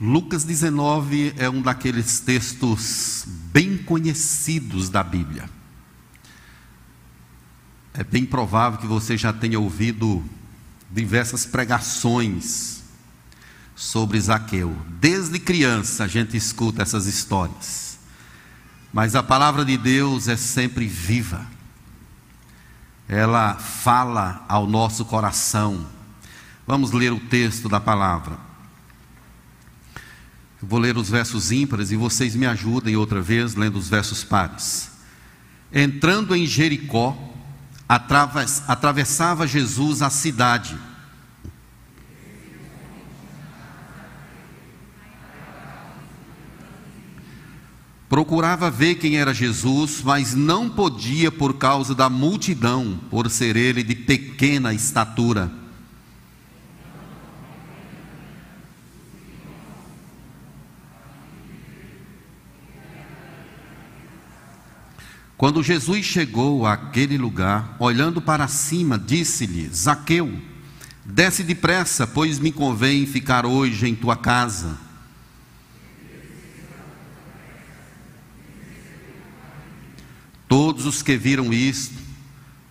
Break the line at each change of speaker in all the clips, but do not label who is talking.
Lucas 19 é um daqueles textos bem conhecidos da Bíblia. É bem provável que você já tenha ouvido diversas pregações sobre Zaqueu. Desde criança a gente escuta essas histórias. Mas a palavra de Deus é sempre viva. Ela fala ao nosso coração. Vamos ler o texto da palavra. Vou ler os versos ímpares e vocês me ajudem outra vez lendo os versos pares. Entrando em Jericó, atravessava Jesus a cidade. Procurava ver quem era Jesus, mas não podia por causa da multidão, por ser ele de pequena estatura. Quando Jesus chegou àquele lugar, olhando para cima, disse-lhe: Zaqueu, desce depressa, pois me convém ficar hoje em tua casa. Todos os que viram isto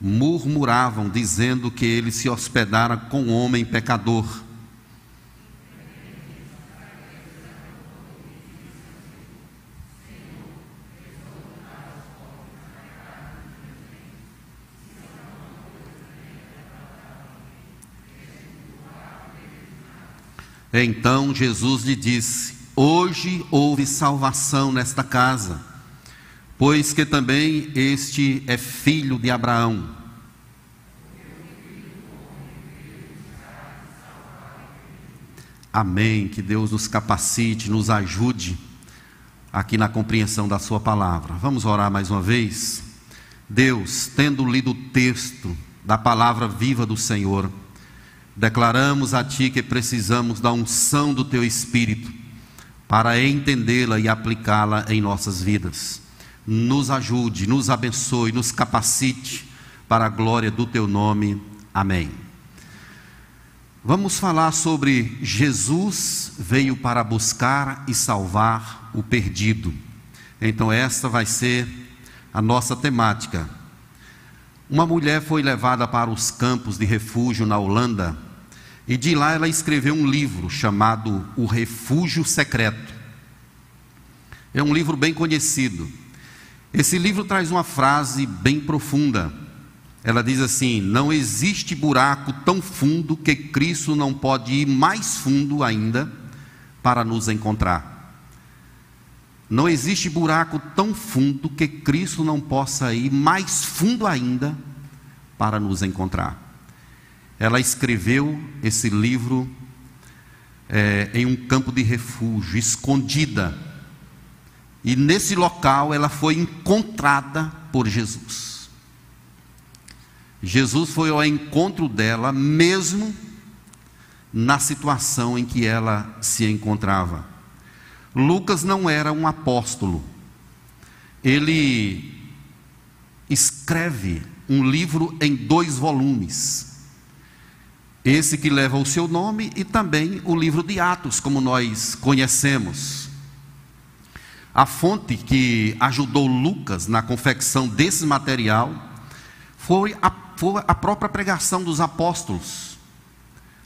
murmuravam, dizendo que ele se hospedara com um homem pecador. Então Jesus lhe disse: Hoje houve salvação nesta casa, pois que também este é filho de Abraão. Amém. Que Deus nos capacite, nos ajude aqui na compreensão da Sua palavra. Vamos orar mais uma vez? Deus, tendo lido o texto da palavra viva do Senhor, Declaramos a Ti que precisamos da unção do Teu Espírito para entendê-la e aplicá-la em nossas vidas. Nos ajude, nos abençoe, nos capacite para a glória do Teu nome. Amém. Vamos falar sobre Jesus veio para buscar e salvar o perdido. Então, esta vai ser a nossa temática. Uma mulher foi levada para os campos de refúgio na Holanda e de lá ela escreveu um livro chamado O Refúgio Secreto. É um livro bem conhecido. Esse livro traz uma frase bem profunda. Ela diz assim: Não existe buraco tão fundo que Cristo não pode ir mais fundo ainda para nos encontrar. Não existe buraco tão fundo que Cristo não possa ir mais fundo ainda para nos encontrar ela escreveu esse livro é, em um campo de refúgio, escondida. E nesse local ela foi encontrada por Jesus. Jesus foi ao encontro dela, mesmo na situação em que ela se encontrava. Lucas não era um apóstolo, ele escreve um livro em dois volumes. Esse que leva o seu nome e também o livro de Atos, como nós conhecemos. A fonte que ajudou Lucas na confecção desse material foi a, foi a própria pregação dos apóstolos.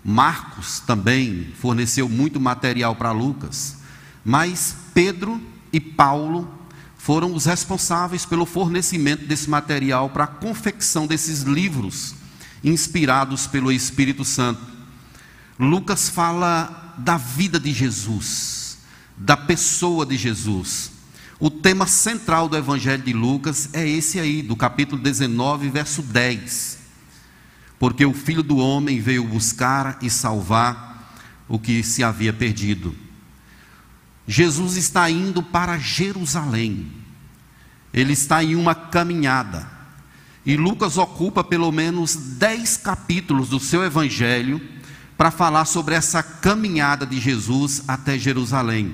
Marcos também forneceu muito material para Lucas, mas Pedro e Paulo foram os responsáveis pelo fornecimento desse material para a confecção desses livros inspirados pelo Espírito Santo. Lucas fala da vida de Jesus, da pessoa de Jesus. O tema central do Evangelho de Lucas é esse aí, do capítulo 19, verso 10. Porque o Filho do Homem veio buscar e salvar o que se havia perdido. Jesus está indo para Jerusalém. Ele está em uma caminhada. E Lucas ocupa pelo menos dez capítulos do seu evangelho para falar sobre essa caminhada de Jesus até Jerusalém.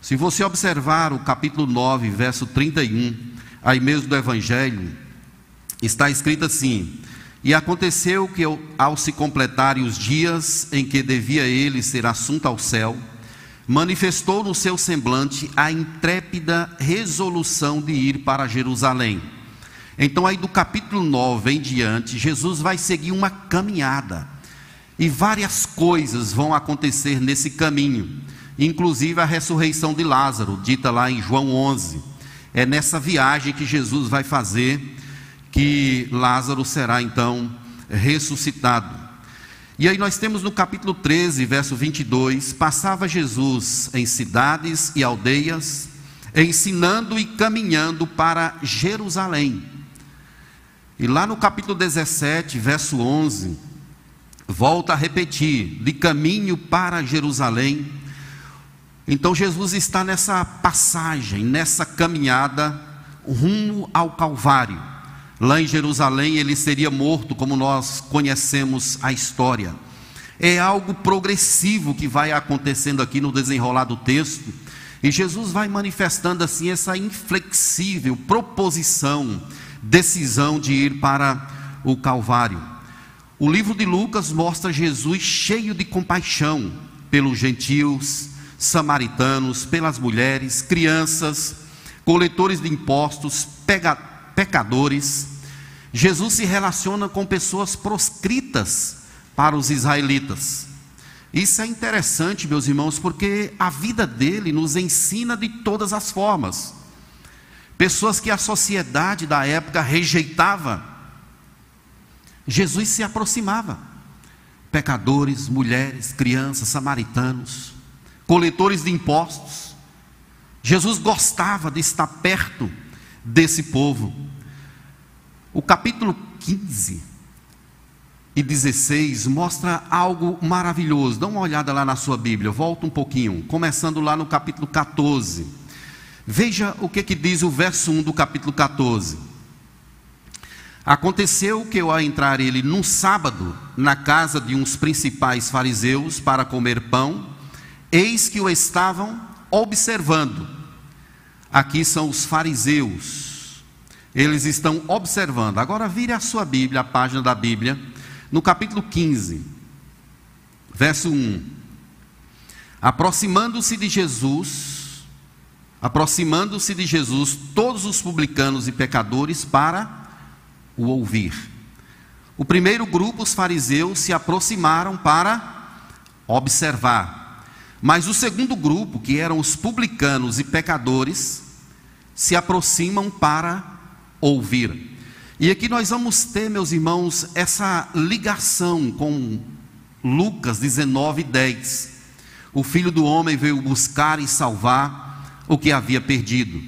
Se você observar o capítulo 9, verso 31, aí mesmo do evangelho, está escrito assim: E aconteceu que ao se completarem os dias em que devia ele ser assunto ao céu, manifestou no seu semblante a intrépida resolução de ir para Jerusalém. Então, aí do capítulo 9 em diante, Jesus vai seguir uma caminhada. E várias coisas vão acontecer nesse caminho, inclusive a ressurreição de Lázaro, dita lá em João 11. É nessa viagem que Jesus vai fazer que Lázaro será então ressuscitado. E aí nós temos no capítulo 13, verso 22, passava Jesus em cidades e aldeias, ensinando e caminhando para Jerusalém. E lá no capítulo 17, verso 11, volta a repetir: de caminho para Jerusalém. Então Jesus está nessa passagem, nessa caminhada rumo ao Calvário. Lá em Jerusalém ele seria morto, como nós conhecemos a história. É algo progressivo que vai acontecendo aqui no desenrolar do texto, e Jesus vai manifestando assim essa inflexível proposição, decisão de ir para o Calvário. O livro de Lucas mostra Jesus cheio de compaixão pelos gentios, samaritanos, pelas mulheres, crianças, coletores de impostos, pecadores, Jesus se relaciona com pessoas proscritas para os israelitas. Isso é interessante, meus irmãos, porque a vida dele nos ensina de todas as formas. Pessoas que a sociedade da época rejeitava, Jesus se aproximava. Pecadores, mulheres, crianças, samaritanos, coletores de impostos. Jesus gostava de estar perto desse povo. O capítulo 15 e 16 mostra algo maravilhoso. Dá uma olhada lá na sua Bíblia, volta um pouquinho, começando lá no capítulo 14. Veja o que, que diz o verso 1 do capítulo 14. Aconteceu que ao entrar ele num sábado na casa de uns principais fariseus para comer pão, eis que o estavam observando. Aqui são os fariseus, eles estão observando. Agora vire a sua Bíblia, a página da Bíblia, no capítulo 15, verso 1. Aproximando-se de Jesus, aproximando-se de Jesus, todos os publicanos e pecadores para o ouvir. O primeiro grupo, os fariseus, se aproximaram para observar. Mas o segundo grupo, que eram os publicanos e pecadores, se aproximam para ouvir. E aqui nós vamos ter, meus irmãos, essa ligação com Lucas 19, 10. O filho do homem veio buscar e salvar o que havia perdido.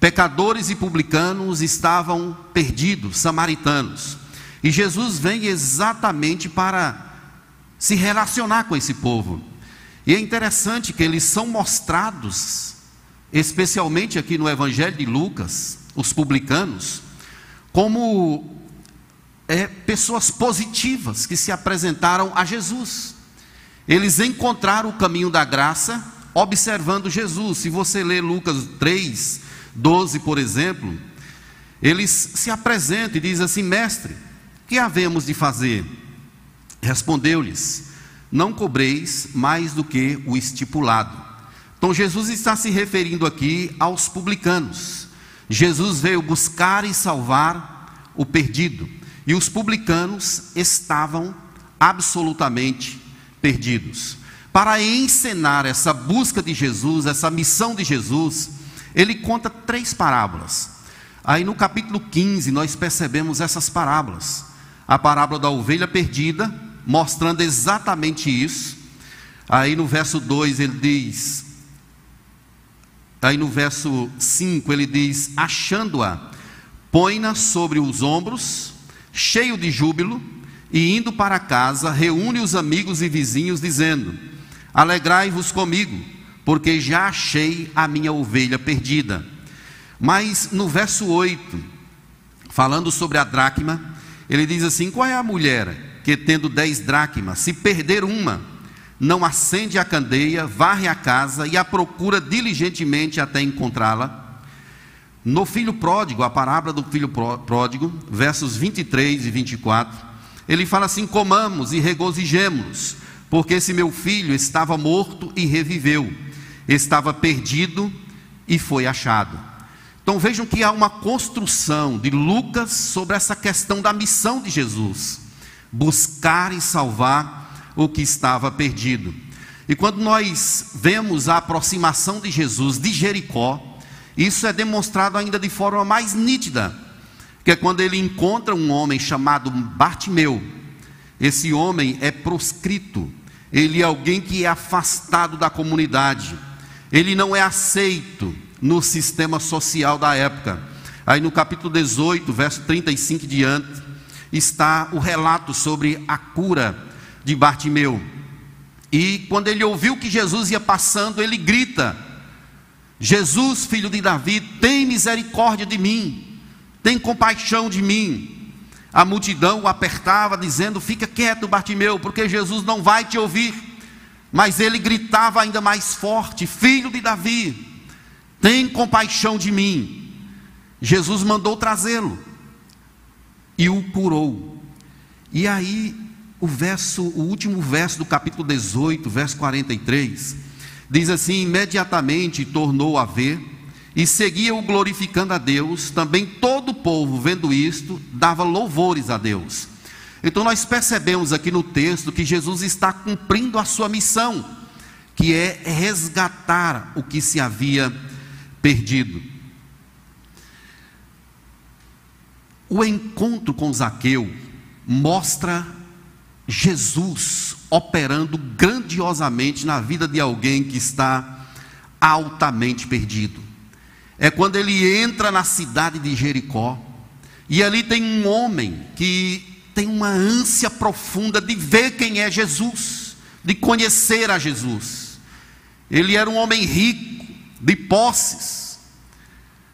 Pecadores e publicanos estavam perdidos, samaritanos. E Jesus vem exatamente para se relacionar com esse povo. E é interessante que eles são mostrados, especialmente aqui no Evangelho de Lucas, os publicanos, como é, pessoas positivas que se apresentaram a Jesus. Eles encontraram o caminho da graça observando Jesus. Se você ler Lucas 3, 12, por exemplo, eles se apresentam e dizem assim: Mestre, que havemos de fazer? Respondeu-lhes: Não cobreis mais do que o estipulado. Então Jesus está se referindo aqui aos publicanos. Jesus veio buscar e salvar o perdido, e os publicanos estavam absolutamente perdidos. Para encenar essa busca de Jesus, essa missão de Jesus, ele conta três parábolas. Aí no capítulo 15 nós percebemos essas parábolas. A parábola da ovelha perdida, mostrando exatamente isso. Aí no verso 2 ele diz: Aí no verso 5 ele diz: Achando-a, põe-na sobre os ombros, cheio de júbilo, e indo para casa, reúne os amigos e vizinhos, dizendo: Alegrai-vos comigo, porque já achei a minha ovelha perdida. Mas no verso 8, falando sobre a dracma, ele diz assim: Qual é a mulher que, tendo dez dracmas, se perder uma, não acende a candeia, varre a casa e a procura diligentemente até encontrá-la. No filho pródigo, a parábola do filho pródigo, versos 23 e 24, ele fala assim: Comamos e regozijemos, porque esse meu filho estava morto e reviveu, estava perdido e foi achado. Então vejam que há uma construção de Lucas sobre essa questão da missão de Jesus: buscar e salvar o que estava perdido. E quando nós vemos a aproximação de Jesus de Jericó, isso é demonstrado ainda de forma mais nítida, que é quando ele encontra um homem chamado Bartimeu. Esse homem é proscrito, ele é alguém que é afastado da comunidade, ele não é aceito no sistema social da época. Aí no capítulo 18, verso 35 diante, está o relato sobre a cura de Bartimeu. E quando ele ouviu que Jesus ia passando, ele grita: Jesus, filho de Davi, tem misericórdia de mim, tem compaixão de mim. A multidão o apertava, dizendo: Fica quieto, Bartimeu, porque Jesus não vai te ouvir. Mas ele gritava ainda mais forte: Filho de Davi, tem compaixão de mim. Jesus mandou trazê-lo e o curou. E aí, o verso, o último verso do capítulo 18, verso 43, diz assim: imediatamente tornou a ver e seguia-o glorificando a Deus. Também todo o povo, vendo isto, dava louvores a Deus. Então nós percebemos aqui no texto que Jesus está cumprindo a sua missão, que é resgatar o que se havia perdido. O encontro com Zaqueu mostra Jesus operando grandiosamente na vida de alguém que está altamente perdido. É quando ele entra na cidade de Jericó e ali tem um homem que tem uma ânsia profunda de ver quem é Jesus, de conhecer a Jesus. Ele era um homem rico, de posses,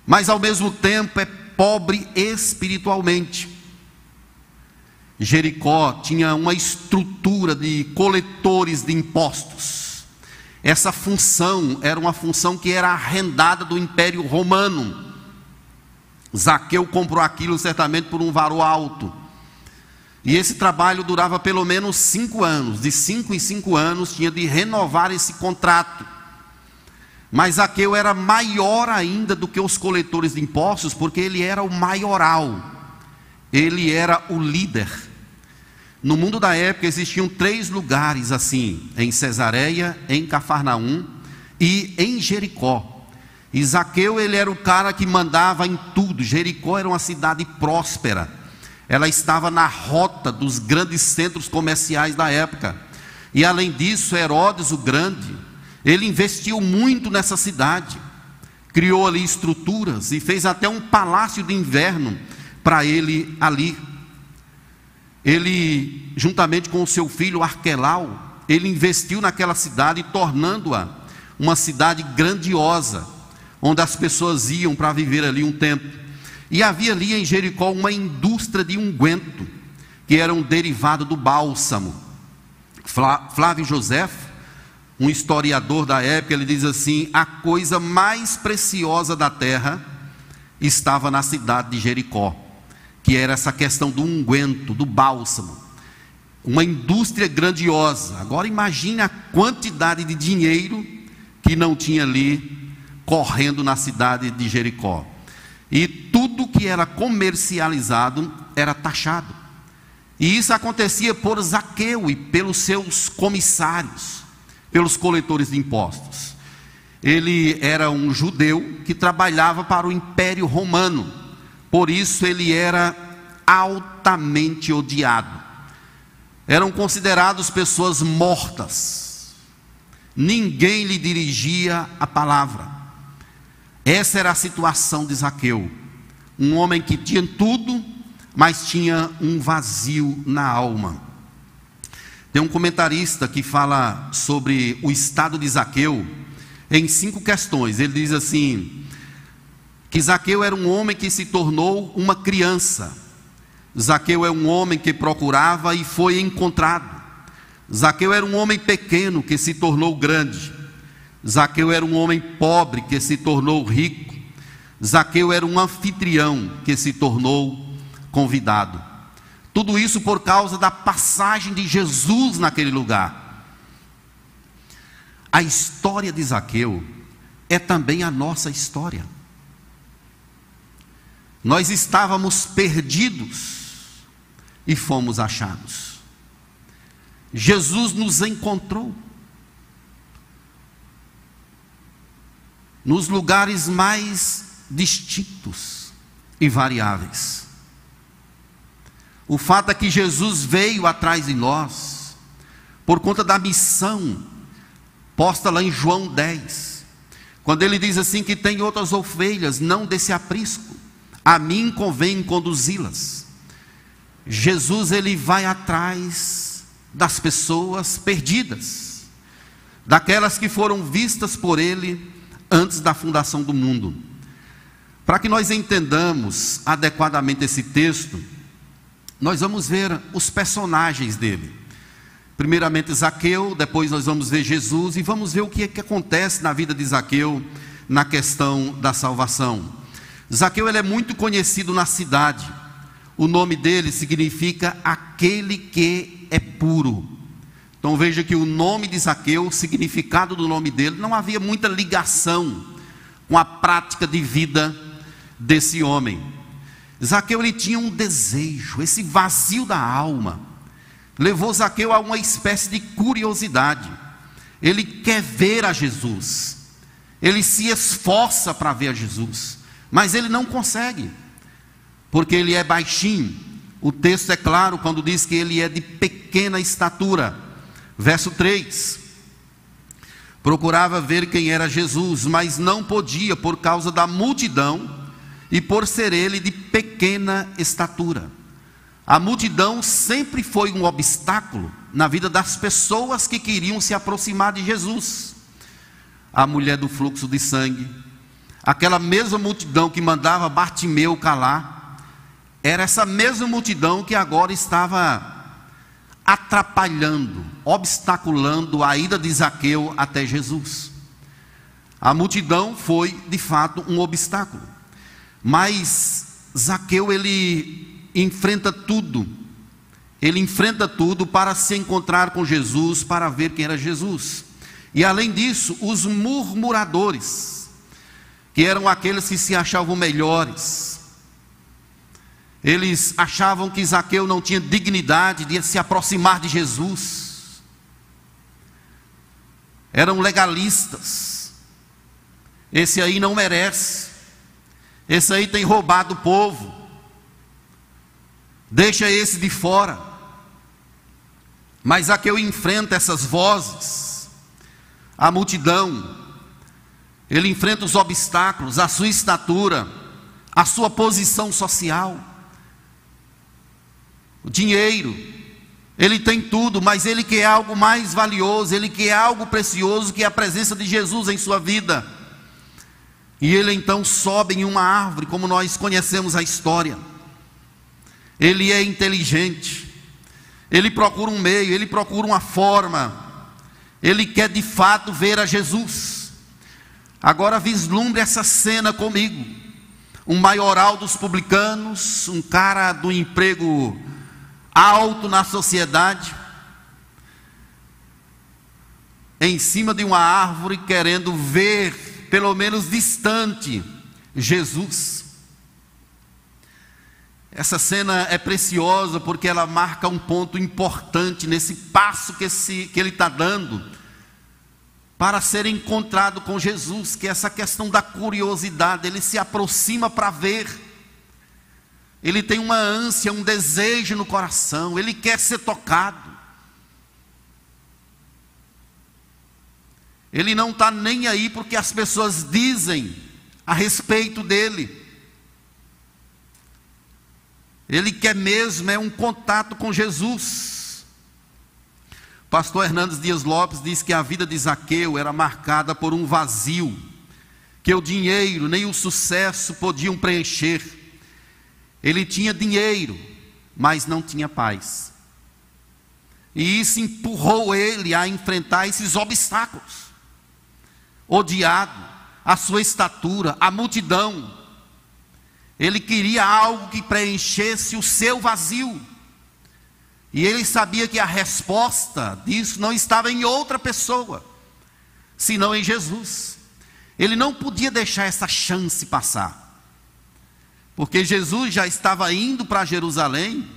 mas ao mesmo tempo é pobre espiritualmente. Jericó tinha uma estrutura de coletores de impostos. Essa função era uma função que era arrendada do Império Romano. Zaqueu comprou aquilo certamente por um valor alto. E esse trabalho durava pelo menos cinco anos. De cinco em cinco anos tinha de renovar esse contrato. Mas Zaqueu era maior ainda do que os coletores de impostos, porque ele era o maioral, ele era o líder. No mundo da época existiam três lugares assim: em Cesareia, em Cafarnaum e em Jericó. E Zaqueu ele era o cara que mandava em tudo. Jericó era uma cidade próspera. Ela estava na rota dos grandes centros comerciais da época. E além disso, Herodes o Grande, ele investiu muito nessa cidade, criou ali estruturas e fez até um palácio de inverno para ele ali. Ele, juntamente com o seu filho Arquelau, ele investiu naquela cidade, tornando-a uma cidade grandiosa, onde as pessoas iam para viver ali um tempo. E havia ali em Jericó uma indústria de unguento, que era um derivado do bálsamo. Flávio José um historiador da época, ele diz assim: a coisa mais preciosa da terra estava na cidade de Jericó, que era essa questão do unguento, do bálsamo. Uma indústria grandiosa. Agora imagine a quantidade de dinheiro que não tinha ali correndo na cidade de Jericó. E tudo que era comercializado era taxado. E isso acontecia por Zaqueu e pelos seus comissários pelos coletores de impostos. Ele era um judeu que trabalhava para o Império Romano, por isso ele era altamente odiado. Eram considerados pessoas mortas, ninguém lhe dirigia a palavra. Essa era a situação de Zaqueu, um homem que tinha tudo, mas tinha um vazio na alma. Tem um comentarista que fala sobre o estado de Zaqueu em cinco questões. Ele diz assim: que Zaqueu era um homem que se tornou uma criança. Zaqueu é um homem que procurava e foi encontrado. Zaqueu era um homem pequeno que se tornou grande. Zaqueu era um homem pobre que se tornou rico. Zaqueu era um anfitrião que se tornou convidado. Tudo isso por causa da passagem de Jesus naquele lugar. A história de Zaqueu é também a nossa história. Nós estávamos perdidos e fomos achados. Jesus nos encontrou. Nos lugares mais distintos e variáveis. O fato é que Jesus veio atrás de nós, por conta da missão posta lá em João 10, quando ele diz assim: que tem outras ovelhas, não desse aprisco, a mim convém conduzi-las. Jesus ele vai atrás das pessoas perdidas, daquelas que foram vistas por ele antes da fundação do mundo. Para que nós entendamos adequadamente esse texto, nós vamos ver os personagens dele. Primeiramente Zaqueu, depois nós vamos ver Jesus e vamos ver o que, é que acontece na vida de Zaqueu na questão da salvação. Zaqueu ele é muito conhecido na cidade. O nome dele significa aquele que é puro. Então veja que o nome de Zaqueu, o significado do nome dele, não havia muita ligação com a prática de vida desse homem. Zaqueu ele tinha um desejo, esse vazio da alma, levou Zaqueu a uma espécie de curiosidade. Ele quer ver a Jesus, ele se esforça para ver a Jesus, mas ele não consegue, porque ele é baixinho. O texto é claro quando diz que ele é de pequena estatura. Verso 3: Procurava ver quem era Jesus, mas não podia por causa da multidão e por ser ele de pequena estatura. A multidão sempre foi um obstáculo na vida das pessoas que queriam se aproximar de Jesus. A mulher do fluxo de sangue, aquela mesma multidão que mandava Bartimeu calar, era essa mesma multidão que agora estava atrapalhando, obstaculando a ida de Zaqueu até Jesus. A multidão foi, de fato, um obstáculo. Mas Zaqueu ele enfrenta tudo. Ele enfrenta tudo para se encontrar com Jesus, para ver quem era Jesus. E além disso, os murmuradores, que eram aqueles que se achavam melhores, eles achavam que Zaqueu não tinha dignidade de se aproximar de Jesus. Eram legalistas. Esse aí não merece. Esse aí tem roubado o povo. Deixa esse de fora. Mas eu enfrenta essas vozes, a multidão, ele enfrenta os obstáculos, a sua estatura, a sua posição social, o dinheiro, ele tem tudo, mas ele quer algo mais valioso, ele quer algo precioso que é a presença de Jesus em sua vida. E ele então sobe em uma árvore, como nós conhecemos a história. Ele é inteligente, ele procura um meio, ele procura uma forma, ele quer de fato ver a Jesus. Agora vislumbre essa cena comigo. Um maioral dos publicanos, um cara do emprego alto na sociedade, em cima de uma árvore, querendo ver pelo menos distante, Jesus. Essa cena é preciosa porque ela marca um ponto importante nesse passo que, esse, que ele está dando para ser encontrado com Jesus, que é essa questão da curiosidade, ele se aproxima para ver, ele tem uma ânsia, um desejo no coração, ele quer ser tocado. Ele não está nem aí porque as pessoas dizem a respeito dele. Ele quer mesmo é um contato com Jesus. Pastor Hernandes Dias Lopes diz que a vida de Zaqueu era marcada por um vazio, que o dinheiro nem o sucesso podiam preencher. Ele tinha dinheiro, mas não tinha paz. E isso empurrou ele a enfrentar esses obstáculos odiado, a sua estatura, a multidão. Ele queria algo que preenchesse o seu vazio. E ele sabia que a resposta disso não estava em outra pessoa, senão em Jesus. Ele não podia deixar essa chance passar. Porque Jesus já estava indo para Jerusalém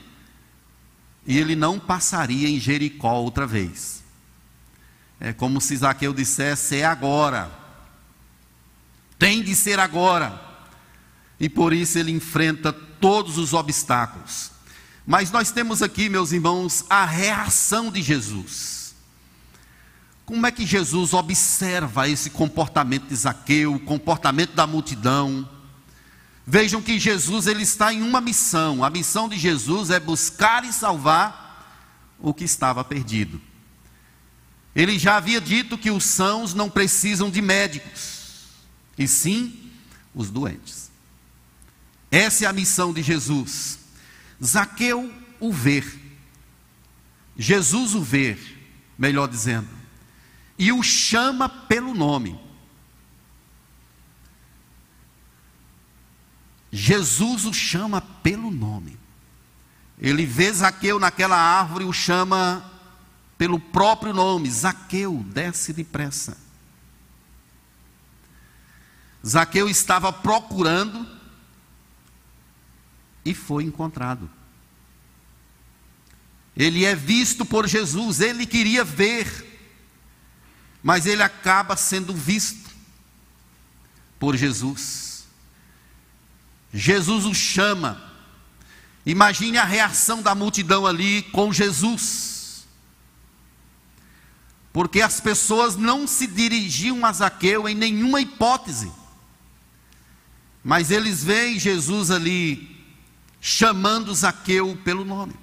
e ele não passaria em Jericó outra vez. É como se Zaqueu dissesse: é agora. Tem de ser agora. E por isso ele enfrenta todos os obstáculos. Mas nós temos aqui, meus irmãos, a reação de Jesus. Como é que Jesus observa esse comportamento de Zaqueu, o comportamento da multidão? Vejam que Jesus ele está em uma missão. A missão de Jesus é buscar e salvar o que estava perdido. Ele já havia dito que os sãos não precisam de médicos, e sim os doentes. Essa é a missão de Jesus. Zaqueu o ver, Jesus o ver, melhor dizendo, e o chama pelo nome. Jesus o chama pelo nome. Ele vê Zaqueu naquela árvore e o chama pelo próprio nome: Zaqueu, desce depressa. Zaqueu estava procurando e foi encontrado. Ele é visto por Jesus, ele queria ver, mas ele acaba sendo visto por Jesus. Jesus o chama. Imagine a reação da multidão ali com Jesus. Porque as pessoas não se dirigiam a Zaqueu em nenhuma hipótese. Mas eles veem Jesus ali chamando Zaqueu pelo nome.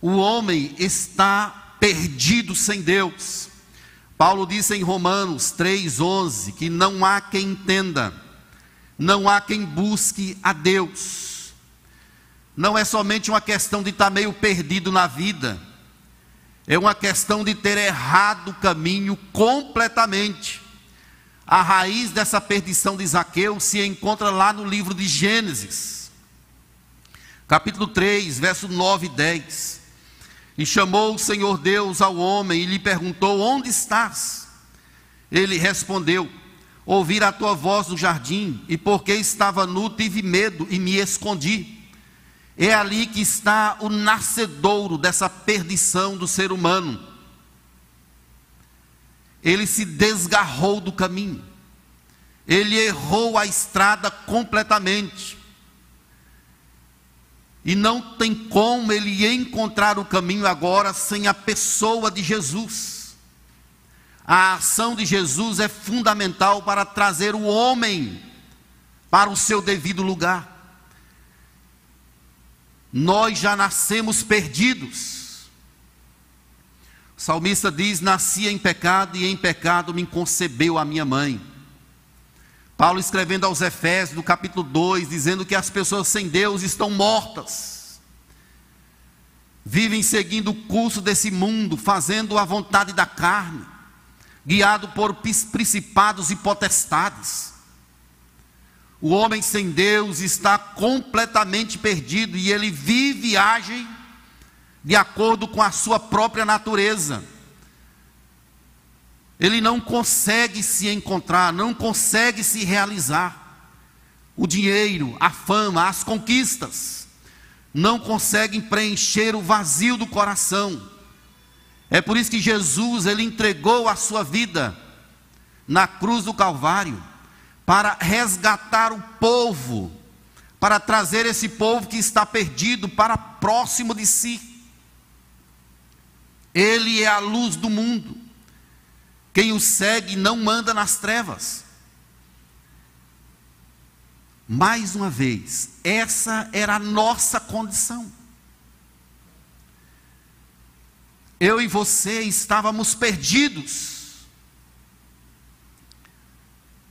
O homem está perdido sem Deus. Paulo disse em Romanos 3:11 que não há quem entenda não há quem busque a Deus. Não é somente uma questão de estar meio perdido na vida, é uma questão de ter errado o caminho completamente. A raiz dessa perdição de Zaqueu se encontra lá no livro de Gênesis, capítulo 3, verso 9 e 10. E chamou o Senhor Deus ao homem e lhe perguntou: Onde estás? Ele respondeu: ouvir a tua voz no jardim, e porque estava nu, tive medo e me escondi. É ali que está o nascedouro dessa perdição do ser humano. Ele se desgarrou do caminho, ele errou a estrada completamente. E não tem como ele encontrar o caminho agora sem a pessoa de Jesus. A ação de Jesus é fundamental para trazer o homem para o seu devido lugar. Nós já nascemos perdidos. O salmista diz: Nasci em pecado e em pecado me concebeu a minha mãe. Paulo escrevendo aos Efésios, no capítulo 2, dizendo que as pessoas sem Deus estão mortas, vivem seguindo o curso desse mundo, fazendo a vontade da carne guiado por principados e potestades. O homem sem Deus está completamente perdido e ele vive e age de acordo com a sua própria natureza. Ele não consegue se encontrar, não consegue se realizar. O dinheiro, a fama, as conquistas não conseguem preencher o vazio do coração. É por isso que Jesus ele entregou a sua vida na cruz do Calvário para resgatar o povo, para trazer esse povo que está perdido para próximo de si. Ele é a luz do mundo. Quem o segue não anda nas trevas. Mais uma vez, essa era a nossa condição. eu e você estávamos perdidos.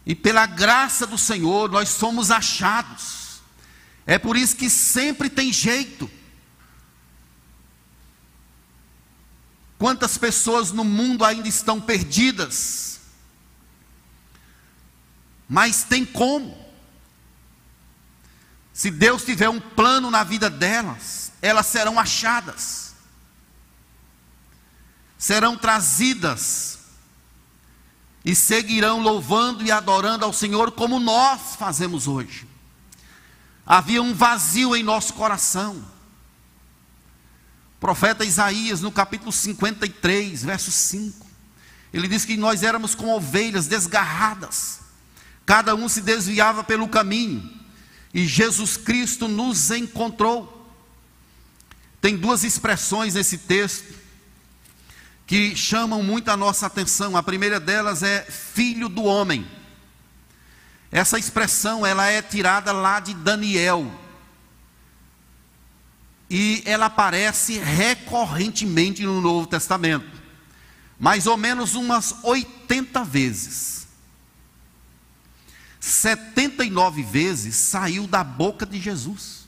E pela graça do Senhor nós somos achados. É por isso que sempre tem jeito. Quantas pessoas no mundo ainda estão perdidas? Mas tem como. Se Deus tiver um plano na vida delas, elas serão achadas serão trazidas e seguirão louvando e adorando ao Senhor como nós fazemos hoje. Havia um vazio em nosso coração. Profeta Isaías, no capítulo 53, verso 5, ele diz que nós éramos como ovelhas desgarradas, cada um se desviava pelo caminho, e Jesus Cristo nos encontrou. Tem duas expressões nesse texto que chamam muito a nossa atenção. A primeira delas é filho do homem. Essa expressão ela é tirada lá de Daniel. E ela aparece recorrentemente no Novo Testamento. Mais ou menos umas 80 vezes. 79 vezes saiu da boca de Jesus.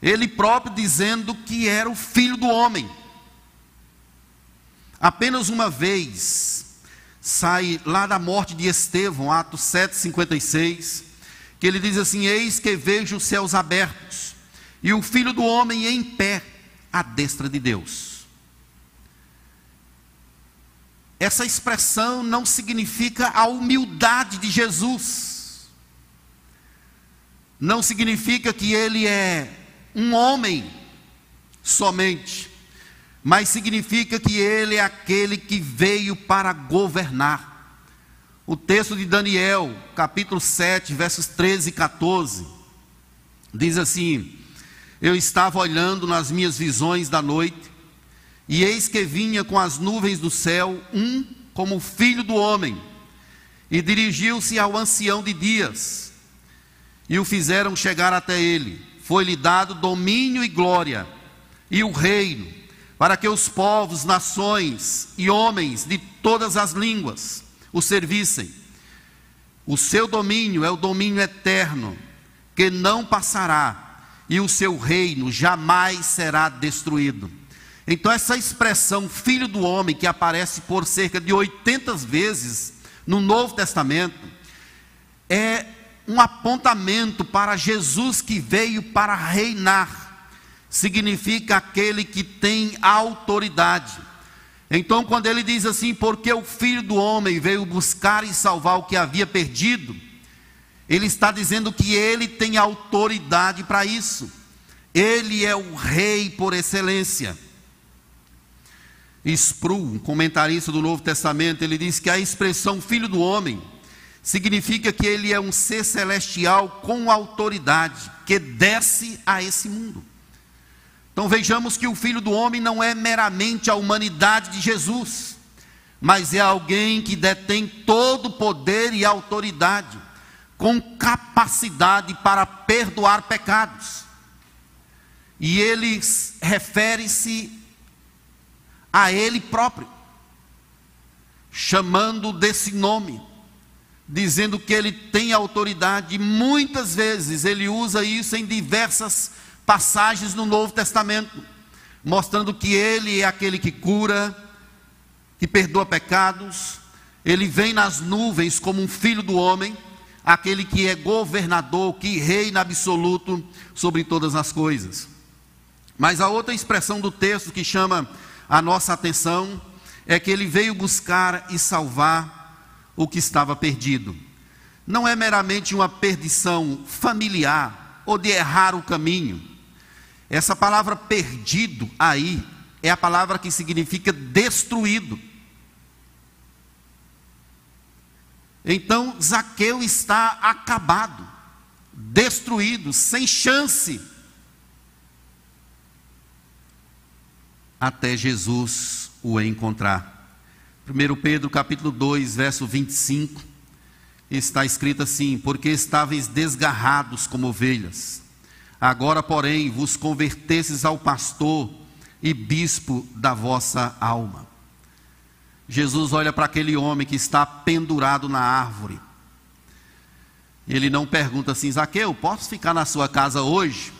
Ele próprio dizendo que era o filho do homem. Apenas uma vez sai lá da morte de Estevão, Atos 7,56, que ele diz assim: Eis que vejo os céus abertos e o filho do homem em pé à destra de Deus. Essa expressão não significa a humildade de Jesus, não significa que ele é um homem somente, mas significa que ele é aquele que veio para governar. O texto de Daniel, capítulo 7, versos 13 e 14, diz assim: Eu estava olhando nas minhas visões da noite, e eis que vinha com as nuvens do céu um como filho do homem, e dirigiu-se ao ancião de dias, e o fizeram chegar até ele. Foi-lhe dado domínio e glória, e o reino para que os povos, nações e homens de todas as línguas o servissem. O seu domínio é o domínio eterno, que não passará, e o seu reino jamais será destruído. Então, essa expressão filho do homem, que aparece por cerca de 80 vezes no Novo Testamento, é um apontamento para Jesus que veio para reinar significa aquele que tem autoridade. Então, quando ele diz assim, porque o filho do homem veio buscar e salvar o que havia perdido, ele está dizendo que ele tem autoridade para isso. Ele é o rei por excelência. Spru, um comentarista do Novo Testamento, ele diz que a expressão filho do homem significa que ele é um ser celestial com autoridade, que desce a esse mundo. Então vejamos que o Filho do Homem não é meramente a humanidade de Jesus, mas é alguém que detém todo o poder e autoridade, com capacidade para perdoar pecados. E ele refere-se a ele próprio, chamando desse nome, dizendo que ele tem autoridade, muitas vezes ele usa isso em diversas passagens no Novo Testamento, mostrando que Ele é aquele que cura, que perdoa pecados, Ele vem nas nuvens como um filho do homem, aquele que é governador, que reina absoluto sobre todas as coisas. Mas a outra expressão do texto que chama a nossa atenção é que ele veio buscar e salvar o que estava perdido. Não é meramente uma perdição familiar ou de errar o caminho, essa palavra perdido aí é a palavra que significa destruído. Então Zaqueu está acabado, destruído, sem chance. Até Jesus o encontrar. 1 Pedro capítulo 2, verso 25, está escrito assim: Porque estáveis desgarrados como ovelhas Agora, porém, vos convertesses ao pastor e bispo da vossa alma. Jesus olha para aquele homem que está pendurado na árvore. Ele não pergunta assim: Zaqueu, posso ficar na sua casa hoje?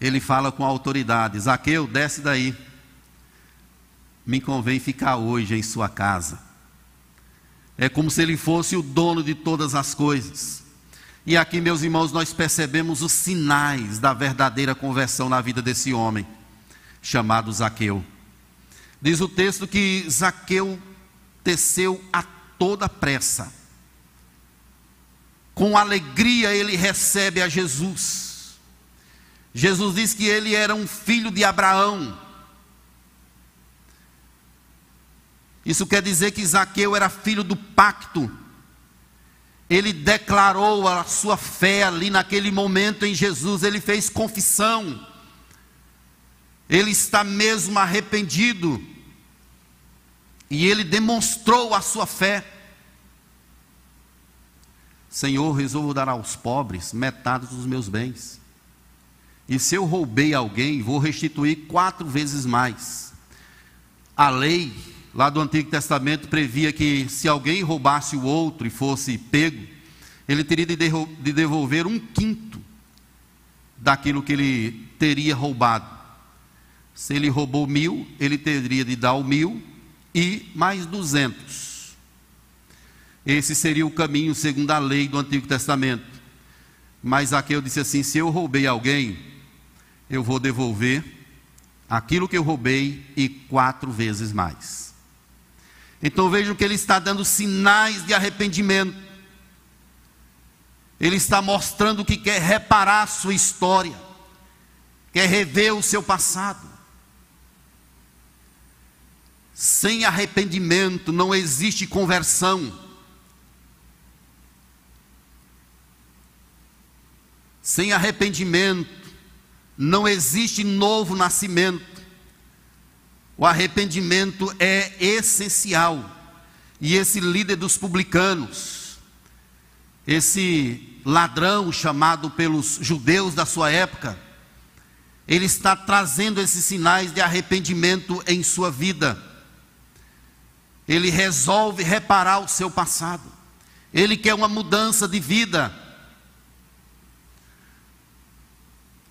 Ele fala com autoridade: Zaqueu, desce daí. Me convém ficar hoje em sua casa. É como se ele fosse o dono de todas as coisas. E aqui, meus irmãos, nós percebemos os sinais da verdadeira conversão na vida desse homem, chamado Zaqueu. Diz o texto que Zaqueu teceu a toda pressa. Com alegria ele recebe a Jesus. Jesus diz que ele era um filho de Abraão. Isso quer dizer que Zaqueu era filho do pacto. Ele declarou a sua fé ali naquele momento em Jesus, ele fez confissão. Ele está mesmo arrependido. E ele demonstrou a sua fé. Senhor, resolvo dar aos pobres metade dos meus bens. E se eu roubei alguém, vou restituir quatro vezes mais. A lei lá do Antigo Testamento previa que se alguém roubasse o outro e fosse pego, ele teria de devolver um quinto daquilo que ele teria roubado. Se ele roubou mil, ele teria de dar o mil e mais duzentos. Esse seria o caminho segundo a lei do Antigo Testamento. Mas aqui eu disse assim: se eu roubei alguém, eu vou devolver aquilo que eu roubei e quatro vezes mais. Então vejam que ele está dando sinais de arrependimento. Ele está mostrando que quer reparar sua história, quer rever o seu passado. Sem arrependimento não existe conversão. Sem arrependimento não existe novo nascimento. O arrependimento é essencial. E esse líder dos publicanos, esse ladrão chamado pelos judeus da sua época, ele está trazendo esses sinais de arrependimento em sua vida ele resolve reparar o seu passado, ele quer uma mudança de vida.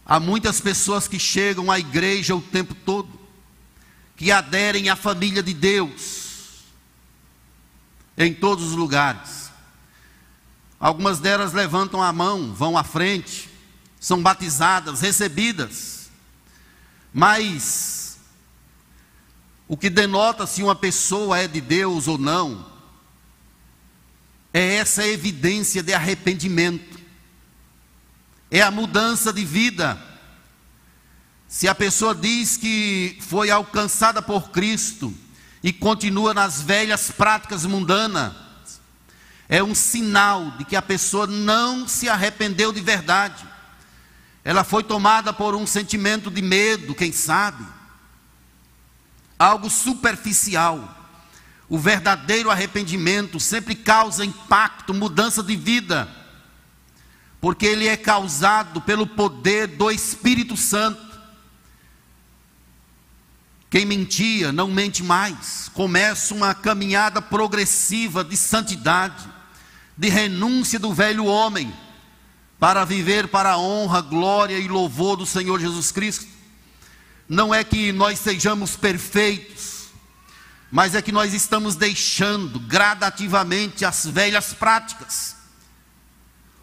Há muitas pessoas que chegam à igreja o tempo todo, que aderem à família de Deus, em todos os lugares. Algumas delas levantam a mão, vão à frente, são batizadas, recebidas, mas o que denota se uma pessoa é de Deus ou não, é essa evidência de arrependimento, é a mudança de vida. Se a pessoa diz que foi alcançada por Cristo e continua nas velhas práticas mundanas, é um sinal de que a pessoa não se arrependeu de verdade. Ela foi tomada por um sentimento de medo, quem sabe algo superficial. O verdadeiro arrependimento sempre causa impacto, mudança de vida, porque ele é causado pelo poder do Espírito Santo. Quem mentia não mente mais, começa uma caminhada progressiva de santidade, de renúncia do velho homem, para viver para a honra, glória e louvor do Senhor Jesus Cristo não é que nós sejamos perfeitos, mas é que nós estamos deixando gradativamente as velhas práticas.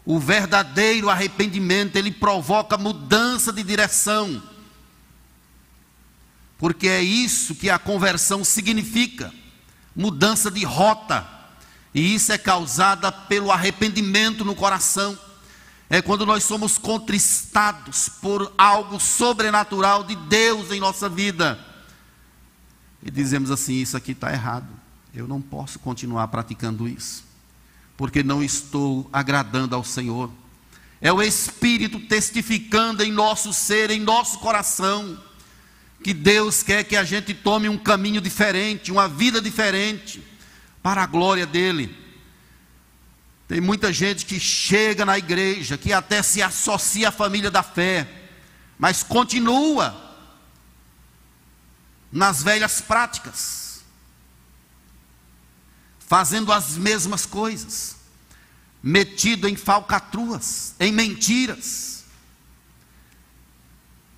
O verdadeiro arrependimento, ele provoca mudança de direção. Porque é isso que a conversão significa, mudança de rota. E isso é causada pelo arrependimento no coração é quando nós somos contristados por algo sobrenatural de Deus em nossa vida. E dizemos assim: Isso aqui está errado. Eu não posso continuar praticando isso, porque não estou agradando ao Senhor. É o Espírito testificando em nosso ser, em nosso coração, que Deus quer que a gente tome um caminho diferente, uma vida diferente, para a glória dEle. Tem muita gente que chega na igreja, que até se associa à família da fé, mas continua nas velhas práticas, fazendo as mesmas coisas, metido em falcatruas, em mentiras.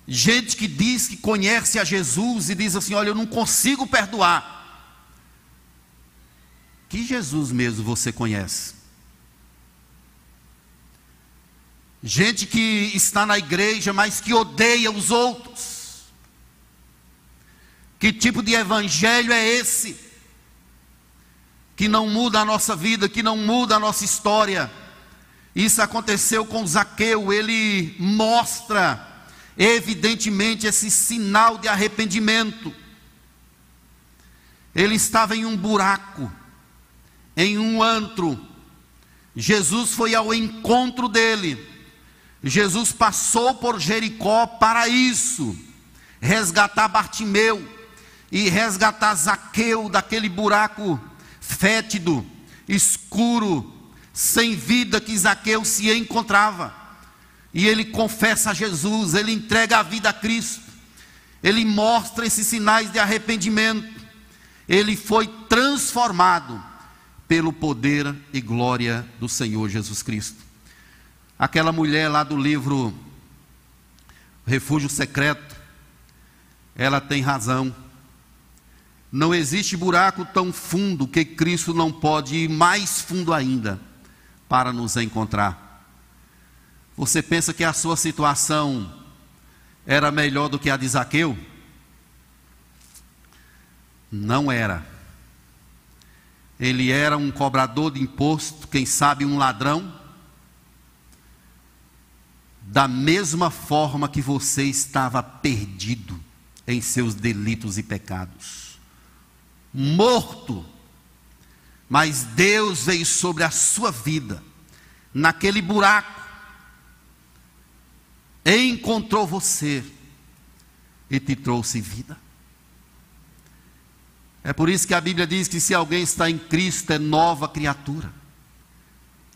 Gente que diz que conhece a Jesus e diz assim: Olha, eu não consigo perdoar. Que Jesus mesmo você conhece? Gente que está na igreja, mas que odeia os outros. Que tipo de evangelho é esse? Que não muda a nossa vida, que não muda a nossa história. Isso aconteceu com Zaqueu, ele mostra evidentemente esse sinal de arrependimento. Ele estava em um buraco, em um antro. Jesus foi ao encontro dele. Jesus passou por Jericó para isso, resgatar Bartimeu e resgatar Zaqueu daquele buraco fétido, escuro, sem vida que Zaqueu se encontrava. E ele confessa a Jesus, ele entrega a vida a Cristo, ele mostra esses sinais de arrependimento, ele foi transformado pelo poder e glória do Senhor Jesus Cristo. Aquela mulher lá do livro Refúgio Secreto, ela tem razão. Não existe buraco tão fundo que Cristo não pode ir mais fundo ainda para nos encontrar. Você pensa que a sua situação era melhor do que a de Zaqueu? Não era. Ele era um cobrador de imposto, quem sabe um ladrão. Da mesma forma que você estava perdido em seus delitos e pecados, morto mas Deus veio sobre a sua vida, naquele buraco, encontrou você e te trouxe vida. É por isso que a Bíblia diz que se alguém está em Cristo é nova criatura.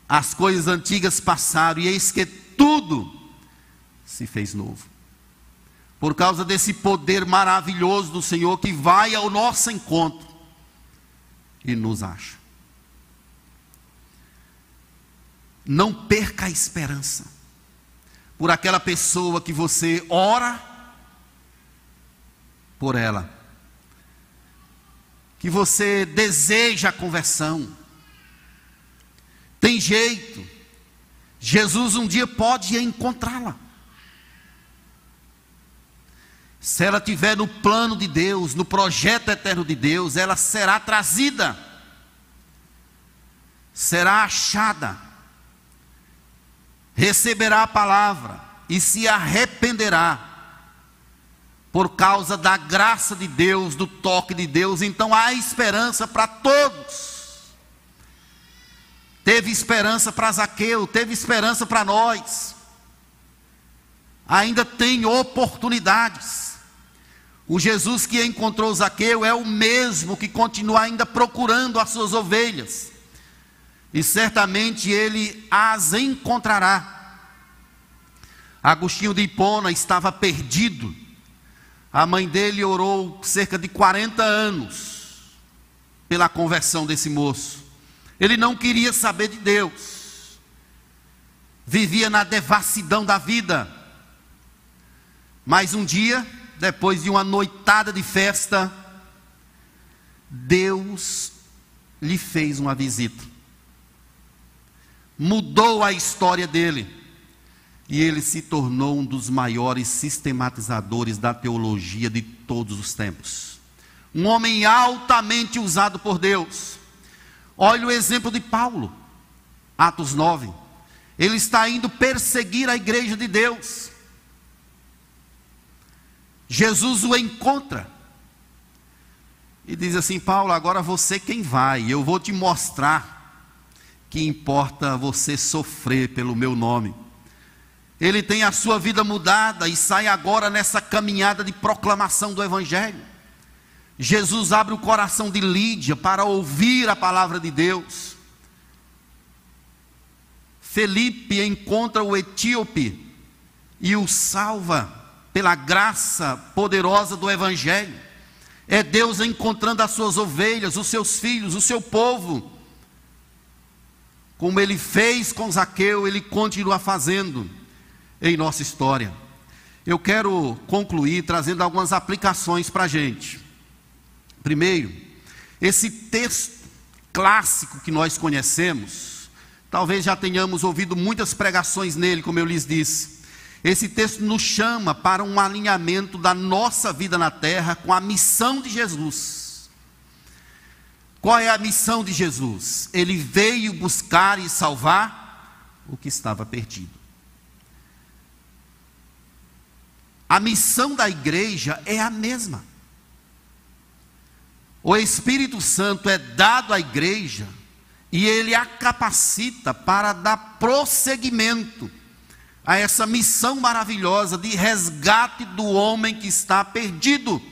As coisas antigas passaram e eis que tudo se fez novo. Por causa desse poder maravilhoso do Senhor que vai ao nosso encontro e nos acha. Não perca a esperança por aquela pessoa que você ora por ela, que você deseja a conversão. Tem jeito, Jesus um dia pode encontrá-la. Se ela estiver no plano de Deus, no projeto eterno de Deus, ela será trazida, será achada receberá a palavra e se arrependerá por causa da graça de Deus, do toque de Deus, então há esperança para todos. Teve esperança para Zaqueu, teve esperança para nós. Ainda tem oportunidades. O Jesus que encontrou Zaqueu é o mesmo que continua ainda procurando as suas ovelhas e certamente ele as encontrará. Agostinho de Hipona estava perdido. A mãe dele orou cerca de 40 anos pela conversão desse moço. Ele não queria saber de Deus. Vivia na devassidão da vida. Mas um dia, depois de uma noitada de festa, Deus lhe fez uma visita mudou a história dele. E ele se tornou um dos maiores sistematizadores da teologia de todos os tempos. Um homem altamente usado por Deus. Olha o exemplo de Paulo, Atos 9. Ele está indo perseguir a igreja de Deus. Jesus o encontra e diz assim: Paulo, agora você quem vai, eu vou te mostrar que importa você sofrer pelo meu nome. Ele tem a sua vida mudada e sai agora nessa caminhada de proclamação do Evangelho. Jesus abre o coração de Lídia para ouvir a palavra de Deus. Felipe encontra o etíope e o salva pela graça poderosa do Evangelho. É Deus encontrando as suas ovelhas, os seus filhos, o seu povo como ele fez com Zaqueu, ele continua fazendo em nossa história. Eu quero concluir trazendo algumas aplicações para a gente. Primeiro, esse texto clássico que nós conhecemos, talvez já tenhamos ouvido muitas pregações nele, como eu lhes disse. Esse texto nos chama para um alinhamento da nossa vida na terra com a missão de Jesus. Qual é a missão de Jesus? Ele veio buscar e salvar o que estava perdido. A missão da igreja é a mesma. O Espírito Santo é dado à igreja e ele a capacita para dar prosseguimento a essa missão maravilhosa de resgate do homem que está perdido.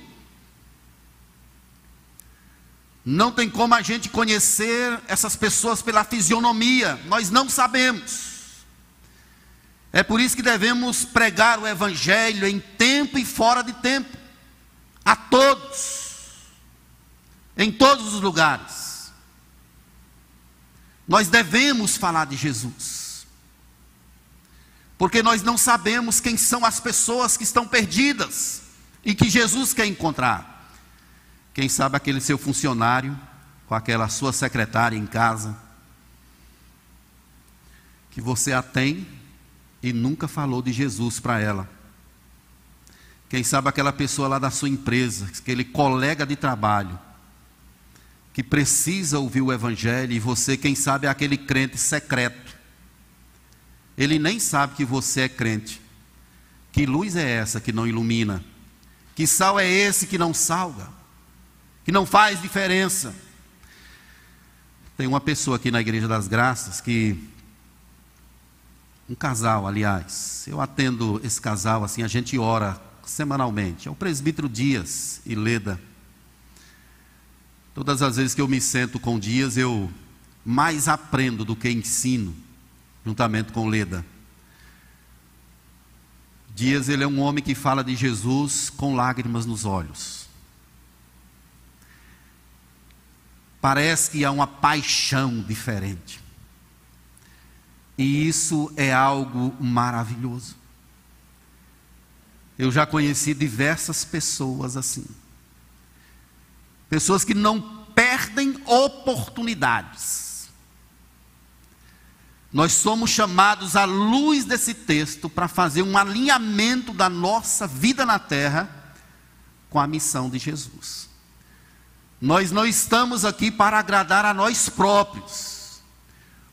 Não tem como a gente conhecer essas pessoas pela fisionomia, nós não sabemos. É por isso que devemos pregar o Evangelho em tempo e fora de tempo, a todos, em todos os lugares. Nós devemos falar de Jesus, porque nós não sabemos quem são as pessoas que estão perdidas e que Jesus quer encontrar. Quem sabe aquele seu funcionário, com aquela sua secretária em casa, que você a tem e nunca falou de Jesus para ela. Quem sabe aquela pessoa lá da sua empresa, aquele colega de trabalho, que precisa ouvir o Evangelho, e você, quem sabe, é aquele crente secreto. Ele nem sabe que você é crente. Que luz é essa que não ilumina? Que sal é esse que não salga? Que não faz diferença? Tem uma pessoa aqui na Igreja das Graças que. Um casal, aliás. Eu atendo esse casal assim, a gente ora semanalmente. É o presbítero Dias e Leda. Todas as vezes que eu me sento com Dias, eu mais aprendo do que ensino, juntamente com Leda. Dias, ele é um homem que fala de Jesus com lágrimas nos olhos. Parece que há uma paixão diferente. E isso é algo maravilhoso. Eu já conheci diversas pessoas assim. Pessoas que não perdem oportunidades. Nós somos chamados à luz desse texto para fazer um alinhamento da nossa vida na terra com a missão de Jesus. Nós não estamos aqui para agradar a nós próprios.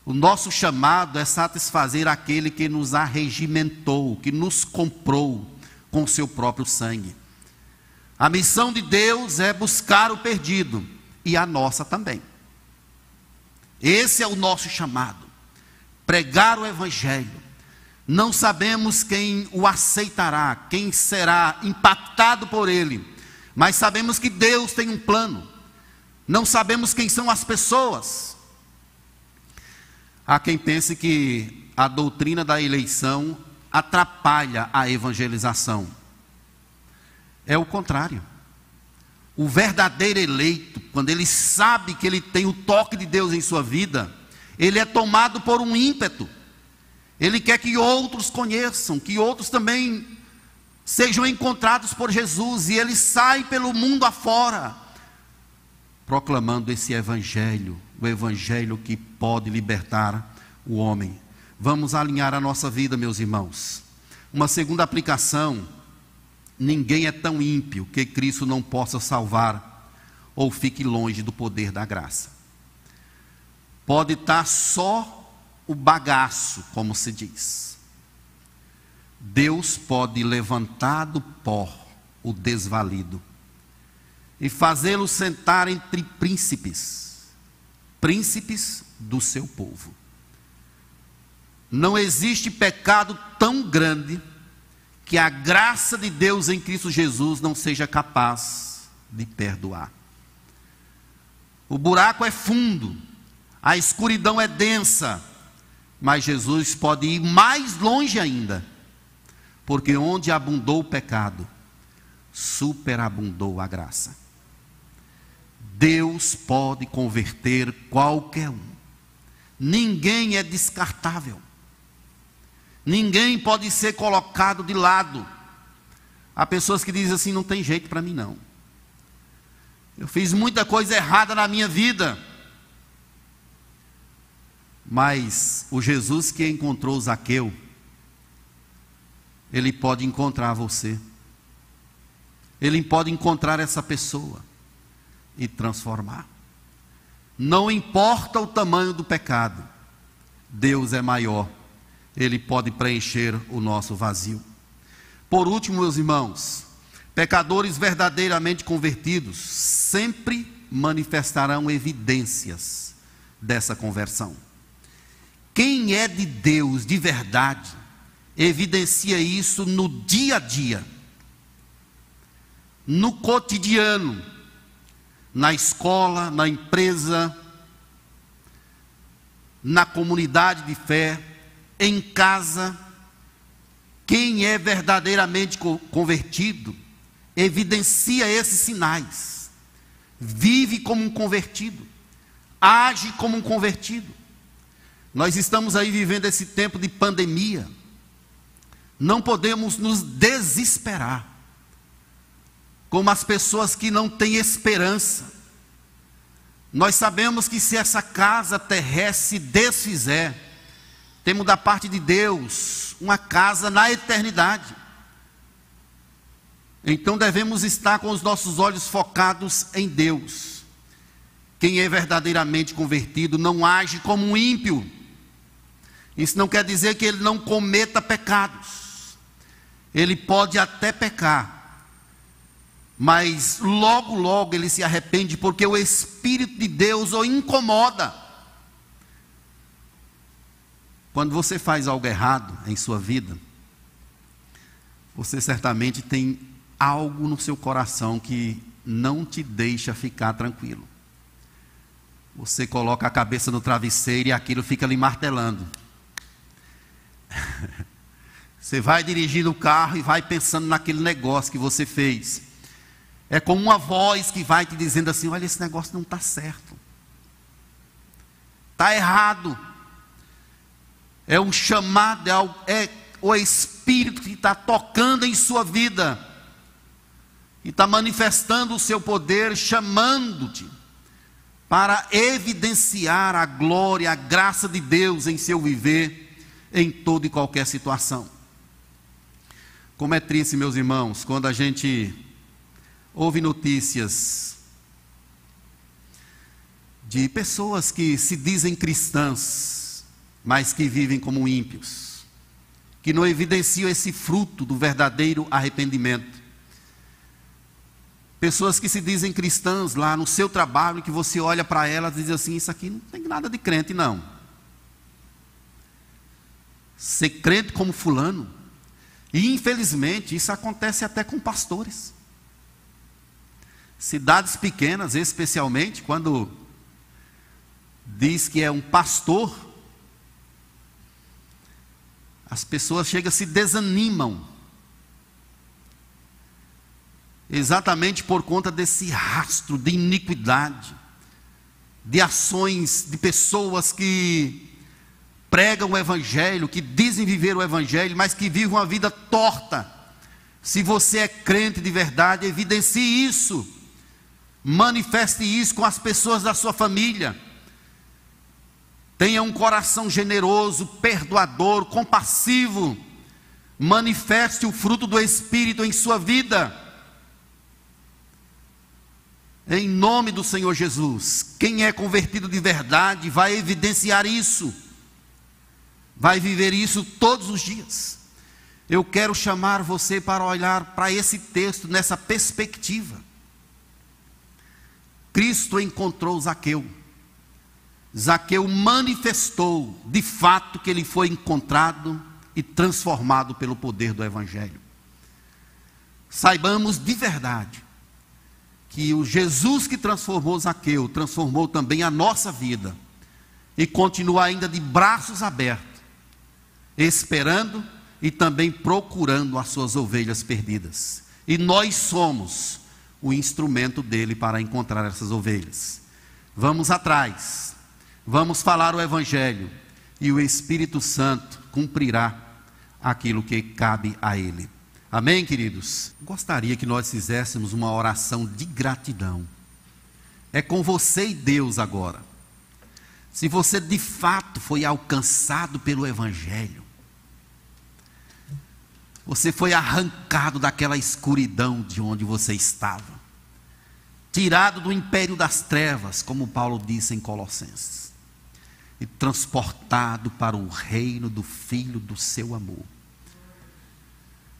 O nosso chamado é satisfazer aquele que nos arregimentou, que nos comprou com o seu próprio sangue. A missão de Deus é buscar o perdido e a nossa também. Esse é o nosso chamado. Pregar o evangelho. Não sabemos quem o aceitará, quem será impactado por ele, mas sabemos que Deus tem um plano. Não sabemos quem são as pessoas. Há quem pense que a doutrina da eleição atrapalha a evangelização. É o contrário. O verdadeiro eleito, quando ele sabe que ele tem o toque de Deus em sua vida, ele é tomado por um ímpeto. Ele quer que outros conheçam, que outros também sejam encontrados por Jesus, e ele sai pelo mundo afora, proclamando esse evangelho, o evangelho que pode libertar o homem. Vamos alinhar a nossa vida, meus irmãos. Uma segunda aplicação Ninguém é tão ímpio que Cristo não possa salvar ou fique longe do poder da graça. Pode estar só o bagaço, como se diz. Deus pode levantar do pó o desvalido e fazê-lo sentar entre príncipes, príncipes do seu povo. Não existe pecado tão grande que a graça de Deus em Cristo Jesus não seja capaz de perdoar. O buraco é fundo, a escuridão é densa, mas Jesus pode ir mais longe ainda, porque onde abundou o pecado, superabundou a graça. Deus pode converter qualquer um, ninguém é descartável. Ninguém pode ser colocado de lado. Há pessoas que dizem assim: não tem jeito para mim não. Eu fiz muita coisa errada na minha vida. Mas o Jesus que encontrou Zaqueu ele pode encontrar você. Ele pode encontrar essa pessoa e transformar. Não importa o tamanho do pecado, Deus é maior. Ele pode preencher o nosso vazio. Por último, meus irmãos, pecadores verdadeiramente convertidos sempre manifestarão evidências dessa conversão. Quem é de Deus de verdade, evidencia isso no dia a dia, no cotidiano, na escola, na empresa, na comunidade de fé, em casa. Quem é verdadeiramente convertido evidencia esses sinais, vive como um convertido, age como um convertido. Nós estamos aí vivendo esse tempo de pandemia. Não podemos nos desesperar, como as pessoas que não têm esperança. Nós sabemos que se essa casa terrestre desfizer, temos da parte de Deus uma casa na eternidade. Então devemos estar com os nossos olhos focados em Deus. Quem é verdadeiramente convertido não age como um ímpio. Isso não quer dizer que ele não cometa pecados ele pode até pecar, mas logo, logo ele se arrepende, porque o Espírito de Deus o incomoda. Quando você faz algo errado em sua vida, você certamente tem algo no seu coração que não te deixa ficar tranquilo. Você coloca a cabeça no travesseiro e aquilo fica lhe martelando. Você vai dirigindo o carro e vai pensando naquele negócio que você fez. É como uma voz que vai te dizendo assim: olha, esse negócio não está certo. Está errado. É um chamado, é, é o Espírito que está tocando em sua vida. E está manifestando o seu poder, chamando-te para evidenciar a glória, a graça de Deus em seu viver, em toda e qualquer situação. Como é triste, meus irmãos, quando a gente ouve notícias de pessoas que se dizem cristãs, mas que vivem como ímpios, que não evidenciam esse fruto do verdadeiro arrependimento. Pessoas que se dizem cristãs lá no seu trabalho, que você olha para elas e diz assim: Isso aqui não tem nada de crente, não. Ser crente como Fulano, e infelizmente isso acontece até com pastores. Cidades pequenas, especialmente, quando diz que é um pastor, as pessoas chegam se desanimam. Exatamente por conta desse rastro de iniquidade, de ações de pessoas que pregam o Evangelho, que dizem viver o Evangelho, mas que vivem uma vida torta. Se você é crente de verdade, evidencie isso, manifeste isso com as pessoas da sua família. Tenha um coração generoso, perdoador, compassivo. Manifeste o fruto do Espírito em sua vida. Em nome do Senhor Jesus. Quem é convertido de verdade vai evidenciar isso vai viver isso todos os dias. Eu quero chamar você para olhar para esse texto nessa perspectiva. Cristo encontrou Zaqueu. Zaqueu manifestou de fato que ele foi encontrado e transformado pelo poder do Evangelho. Saibamos de verdade que o Jesus que transformou Zaqueu transformou também a nossa vida e continua ainda de braços abertos esperando e também procurando as suas ovelhas perdidas. E nós somos o instrumento dele para encontrar essas ovelhas. Vamos atrás, vamos falar o Evangelho, e o Espírito Santo cumprirá aquilo que cabe a ele. Amém, queridos? Gostaria que nós fizéssemos uma oração de gratidão. É com você e Deus agora. Se você de fato foi alcançado pelo Evangelho, Você foi arrancado daquela escuridão de onde você estava, tirado do império das trevas, como Paulo disse em Colossenses, e transportado para o reino do Filho do seu amor.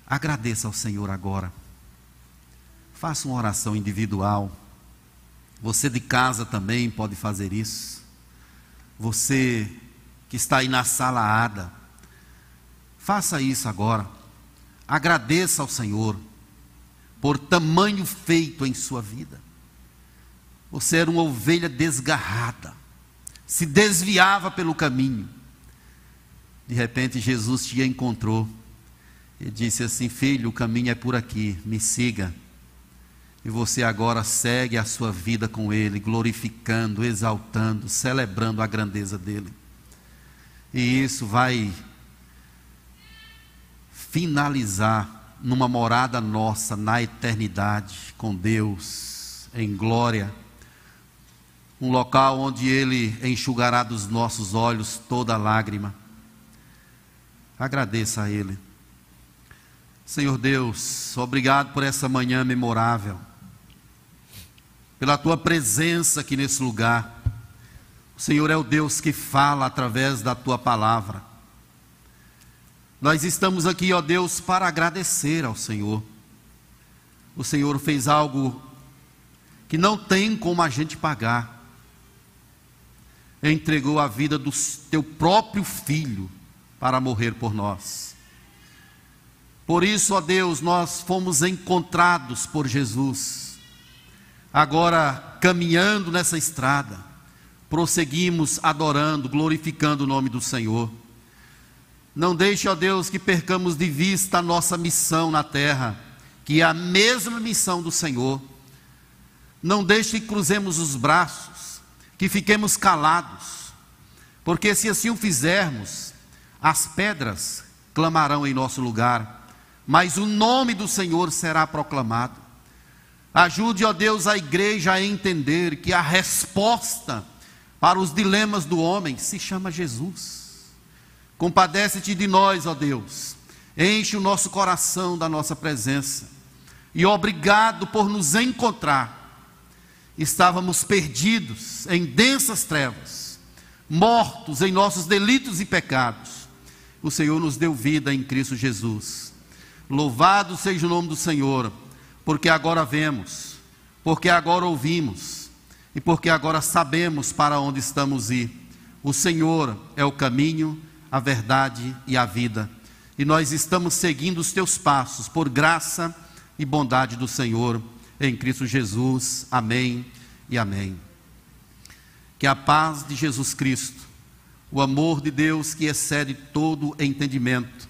Agradeça ao Senhor agora. Faça uma oração individual. Você de casa também pode fazer isso. Você que está aí na sala ADA, faça isso agora. Agradeça ao Senhor por tamanho feito em sua vida. Você era uma ovelha desgarrada, se desviava pelo caminho. De repente Jesus te encontrou e disse assim: Filho, o caminho é por aqui, me siga. E você agora segue a sua vida com Ele, glorificando, exaltando, celebrando a grandeza dEle. E isso vai finalizar numa morada nossa na eternidade com Deus, em glória. Um local onde Ele enxugará dos nossos olhos toda lágrima. Agradeça a Ele. Senhor Deus, obrigado por essa manhã memorável, pela tua presença aqui nesse lugar. O Senhor é o Deus que fala através da tua palavra. Nós estamos aqui, ó Deus, para agradecer ao Senhor. O Senhor fez algo que não tem como a gente pagar. Entregou a vida do teu próprio filho para morrer por nós. Por isso, ó Deus, nós fomos encontrados por Jesus. Agora, caminhando nessa estrada, prosseguimos adorando, glorificando o nome do Senhor. Não deixe, ó Deus, que percamos de vista a nossa missão na terra, que é a mesma missão do Senhor. Não deixe que cruzemos os braços, que fiquemos calados, porque se assim o fizermos, as pedras clamarão em nosso lugar mas o nome do Senhor será proclamado. Ajude, ó Deus, a igreja a entender que a resposta para os dilemas do homem se chama Jesus. Compadece-te de nós, ó Deus. Enche o nosso coração da nossa presença. E obrigado por nos encontrar. Estávamos perdidos em densas trevas, mortos em nossos delitos e pecados. O Senhor nos deu vida em Cristo Jesus Louvado seja o nome do Senhor, porque agora vemos, porque agora ouvimos e porque agora sabemos para onde estamos ir. O Senhor é o caminho, a verdade e a vida. E nós estamos seguindo os teus passos por graça e bondade do Senhor em Cristo Jesus. Amém e amém. Que a paz de Jesus Cristo, o amor de Deus que excede todo entendimento,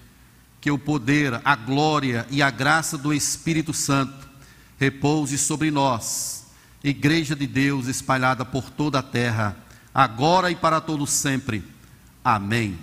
que o poder, a glória e a graça do Espírito Santo repouse sobre nós, Igreja de Deus espalhada por toda a terra, agora e para todos sempre. Amém.